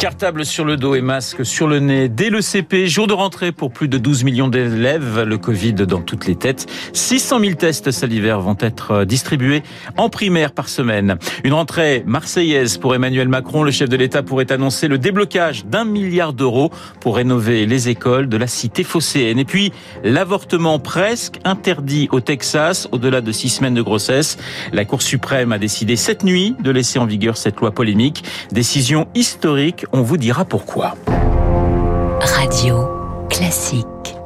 Cartable sur le dos et masque sur le nez dès le CP. Jour de rentrée pour plus de 12 millions d'élèves. Le Covid dans toutes les têtes. 600 000 tests salivaires vont être distribués en primaire par semaine. Une rentrée marseillaise pour Emmanuel Macron. Le chef de l'État pourrait annoncer le déblocage d'un milliard d'euros pour rénover les écoles de la cité phocéenne. Et puis, l'avortement presque interdit au Texas au-delà de six semaines de grossesse. La Cour suprême a décidé cette nuit de laisser en vigueur cette loi polémique. Décision historique on vous dira pourquoi. Radio classique.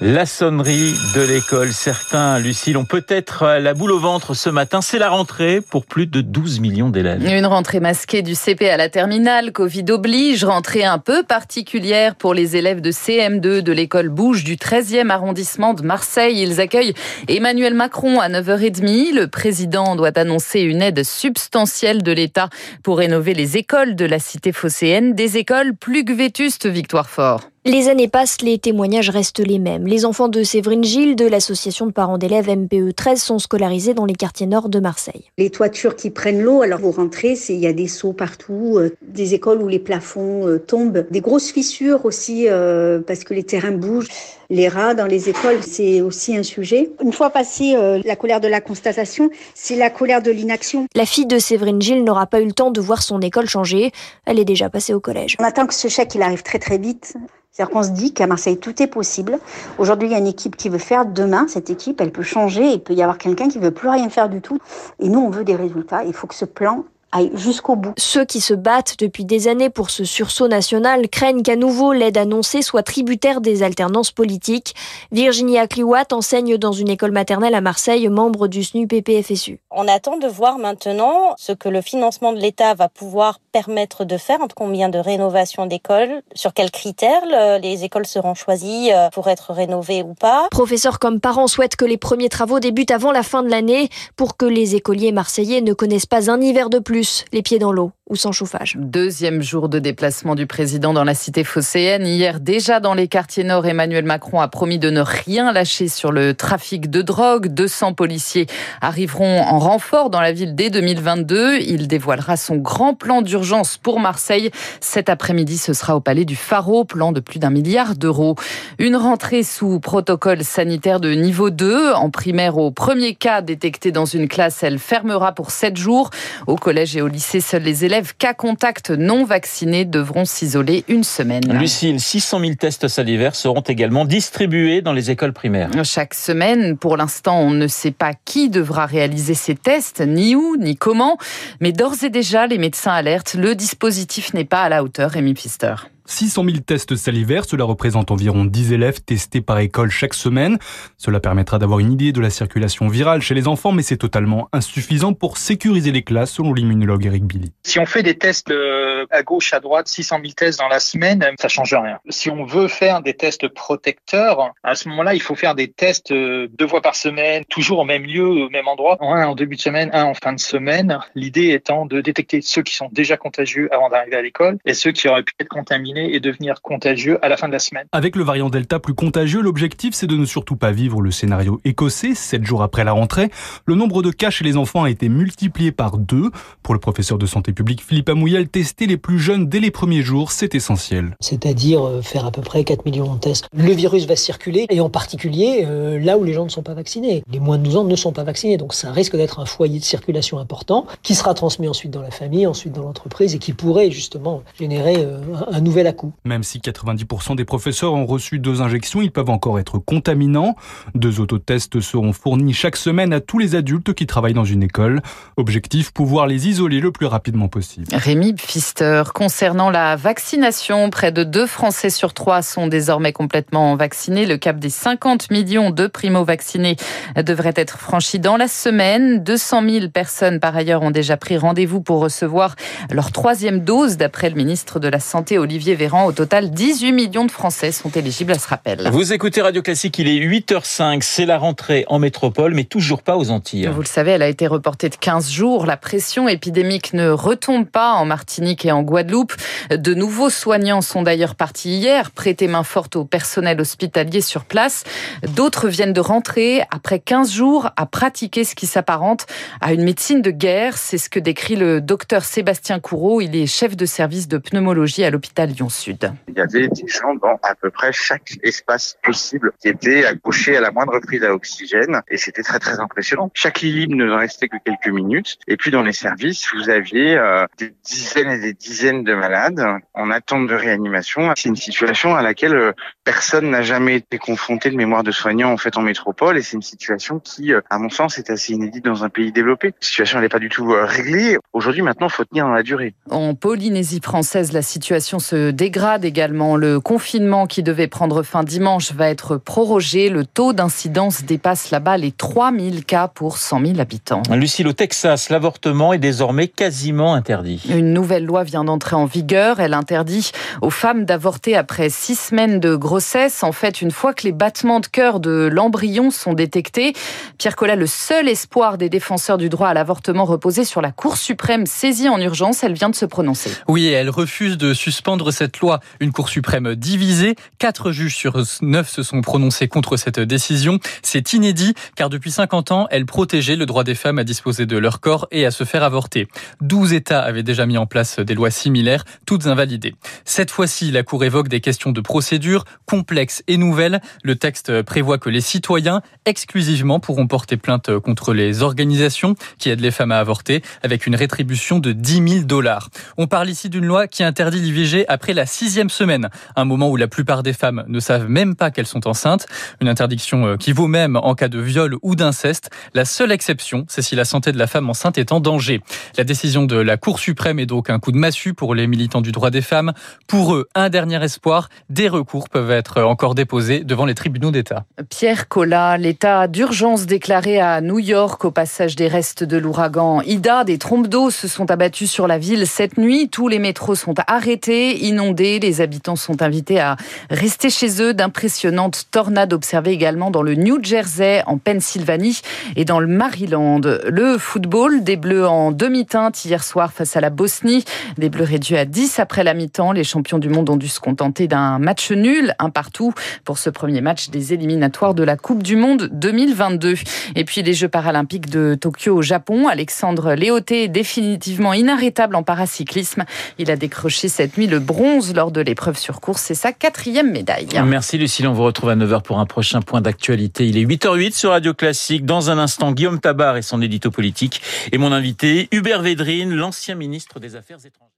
La sonnerie de l'école. Certains, Lucille, ont peut-être la boule au ventre ce matin. C'est la rentrée pour plus de 12 millions d'élèves. Une rentrée masquée du CP à la terminale. Covid oblige. Rentrée un peu particulière pour les élèves de CM2 de l'école Bouge du 13e arrondissement de Marseille. Ils accueillent Emmanuel Macron à 9h30. Le président doit annoncer une aide substantielle de l'État pour rénover les écoles de la cité phocéenne. Des écoles plus que vétustes, Victoire Fort. Les années passent, les témoignages restent les mêmes. Les enfants de Séverine Gilles de l'association de parents d'élèves MPE 13 sont scolarisés dans les quartiers nord de Marseille. Les toitures qui prennent l'eau, alors vous rentrez, il y a des seaux partout, euh, des écoles où les plafonds euh, tombent, des grosses fissures aussi euh, parce que les terrains bougent. Les rats dans les écoles, c'est aussi un sujet. Une fois passé la colère de la constatation, c'est la colère de l'inaction. La fille de Séverine Gilles n'aura pas eu le temps de voir son école changer. Elle est déjà passée au collège. On attend que ce chèque il arrive très très vite. C'est-à-dire qu'on se dit qu'à Marseille, tout est possible. Aujourd'hui, il y a une équipe qui veut faire. Demain, cette équipe, elle peut changer. Il peut y avoir quelqu'un qui veut plus rien faire du tout. Et nous, on veut des résultats. Il faut que ce plan aille jusqu'au bout. Ceux qui se battent depuis des années pour ce sursaut national craignent qu'à nouveau l'aide annoncée soit tributaire des alternances politiques. Virginie Akliwat enseigne dans une école maternelle à Marseille, membre du SNU-PPFSU. On attend de voir maintenant ce que le financement de l'État va pouvoir permettre de faire, combien de rénovations d'écoles, sur quels critères les écoles seront choisies euh, pour être rénovées ou pas. Professeurs comme parents souhaitent que les premiers travaux débutent avant la fin de l'année pour que les écoliers marseillais ne connaissent pas un hiver de plus les pieds dans l'eau ou sans chauffage. Deuxième jour de déplacement du président dans la cité phocéenne. Hier, déjà dans les quartiers nord, Emmanuel Macron a promis de ne rien lâcher sur le trafic de drogue. 200 policiers arriveront en renfort dans la ville dès 2022. Il dévoilera son grand plan d'urgence pour Marseille. Cet après-midi, ce sera au palais du Pharo, plan de plus d'un milliard d'euros. Une rentrée sous protocole sanitaire de niveau 2. En primaire, au premier cas détecté dans une classe, elle fermera pour 7 jours. Au collège et au lycée, seuls les élèves cas contact non vaccinés devront s'isoler une semaine. Lucille, 600 000 tests salivaires seront également distribués dans les écoles primaires. Chaque semaine, pour l'instant, on ne sait pas qui devra réaliser ces tests, ni où, ni comment. Mais d'ores et déjà, les médecins alertent, le dispositif n'est pas à la hauteur, Rémi Pfister. 600 000 tests salivaires, cela représente environ 10 élèves testés par école chaque semaine. Cela permettra d'avoir une idée de la circulation virale chez les enfants, mais c'est totalement insuffisant pour sécuriser les classes, selon l'immunologue Eric Billy. Si on fait des tests euh, à gauche, à droite, 600 000 tests dans la semaine, ça change rien. Si on veut faire des tests protecteurs, à ce moment-là, il faut faire des tests euh, deux fois par semaine, toujours au même lieu, au même endroit, un en début de semaine, un en fin de semaine. L'idée étant de détecter ceux qui sont déjà contagieux avant d'arriver à l'école et ceux qui auraient pu être contaminés et devenir contagieux à la fin de la semaine. Avec le variant Delta plus contagieux, l'objectif c'est de ne surtout pas vivre le scénario écossais, sept jours après la rentrée. Le nombre de cas chez les enfants a été multiplié par deux. Pour le professeur de santé publique Philippe Amouyel, tester les plus jeunes dès les premiers jours, c'est essentiel. C'est-à-dire euh, faire à peu près 4 millions de tests. Le virus va circuler et en particulier euh, là où les gens ne sont pas vaccinés. Les moins de 12 ans ne sont pas vaccinés, donc ça risque d'être un foyer de circulation important qui sera transmis ensuite dans la famille, ensuite dans l'entreprise et qui pourrait justement générer euh, un nouvel coup. Même si 90% des professeurs ont reçu deux injections, ils peuvent encore être contaminants. Deux autotests seront fournis chaque semaine à tous les adultes qui travaillent dans une école. Objectif, pouvoir les isoler le plus rapidement possible. Rémi Pfister, Concernant la vaccination, près de deux Français sur trois sont désormais complètement vaccinés. Le cap des 50 millions de primo-vaccinés devrait être franchi dans la semaine. 200 000 personnes, par ailleurs, ont déjà pris rendez-vous pour recevoir leur troisième dose, d'après le ministre de la Santé, Olivier Véran. Au total, 18 millions de Français sont éligibles à ce rappel. Vous écoutez Radio Classique, il est 8h05. C'est la rentrée en métropole, mais toujours pas aux Antilles. Vous le savez, elle a été reportée de 15 jours. La pression épidémique ne retombe pas en Martinique et en Guadeloupe. De nouveaux soignants sont d'ailleurs partis hier, prêter main forte au personnel hospitalier sur place. D'autres viennent de rentrer après 15 jours à pratiquer ce qui s'apparente à une médecine de guerre. C'est ce que décrit le docteur Sébastien Courreau. Il est chef de service de pneumologie à l'hôpital Lyon-Sud. Il y avait des gens dans à peu près chaque espace possible qui étaient accrochés à la moindre prise à oxygène et c'était très très impressionnant. Chaque lit ne restait que quelques minutes et puis dans les services, vous aviez euh, des dizaines et des dizaines de malades en attente de réanimation. C'est une situation à laquelle euh, personne n'a jamais été confronté de mémoire de soignants en fait en métropole et c'est une situation qui, euh, à mon sens, est assez inédite dans un pays développé. La situation n'est pas du tout réglée. Aujourd'hui, maintenant, il faut tenir dans la durée. En Polynésie française, la situation se dégrade également. Le confinement qui devait prendre fin dimanche va être prorogé. Le taux d'incidence dépasse là-bas les 3000 cas pour 100 000 habitants. Lucille, au Texas, l'avortement est désormais quasiment interdit. Une nouvelle loi vient d'entrer en vigueur. Elle interdit aux femmes d'avorter après six semaines de grossesse. En fait, une fois que les battements de cœur de l'embryon sont détectés, Pierre Collat, le seul espoir des défenseurs du droit à l'avortement reposait sur la Cour suprême saisie en urgence. Elle vient de se prononcer. Oui, elle refuse de suspendre cette loi. Une Cour suprême divisée. Quatre juges sur neuf se sont prononcés contre cette décision. C'est inédit car depuis 50 ans, elle protégeait le droit des femmes à disposer de leur corps et à se faire avorter. 12 États avaient déjà mis en place des lois similaires, toutes invalidées. Cette fois-ci, la Cour évoque des questions de procédure complexes et nouvelles. Le texte prévoit que les citoyens, exclusivement, pourront porter plainte contre les organisations qui aident les femmes à avorter, avec une rétribution de 10 000 dollars. On parle ici d'une loi qui interdit l'IVG après la sixième semaine, un moment où la plupart des femmes ne savent même pas qu'elles sont enceintes. Une interdiction qui vaut même en cas de viol ou d'inceste. La seule exception, c'est si la santé de la femme enceinte est en danger. La décision de la Cour suprême est donc un coup de massue pour les militants du droit des femmes. Pour eux, un dernier espoir, des recours peuvent être encore déposés devant les tribunaux d'État. Pierre Collat, l'état d'urgence déclaré à New York au passage des restes de l'ouragan Ida, des trompes d'eau se sont abattues sur la ville cette nuit. Tous les métros sont arrêtés, inondés. Les habitants sont invités à rester chez eux. D'impressionnantes tornades observées également dans le New Jersey, en Pennsylvanie et dans le Maryland. Le football, des Bleus en demi-teinte hier soir face à la Bosnie. Des Bleus réduits à 10 après la mi-temps. Les champions du monde ont dû se contenter d'un match nul, un partout, pour ce premier match des éliminatoires de la Coupe du Monde 2022. Et puis les Jeux paralympiques de Tokyo au Japon. Alexandre Léoté est définitivement inarrêtable en paracyclisme. Il a décroché cette nuit le bronze lors de l'épreuve sur course. C'est sa quatrième médaille. Merci Lucille. On vous retrouve à 9h pour un prochain point d'actualité. Il est 8h08 sur Radio Classique. Dans un instant, Guillaume Tabar et son édito politique. Et mon invité, Hubert Védrine, l'ancien ministre des Affaires étrangères.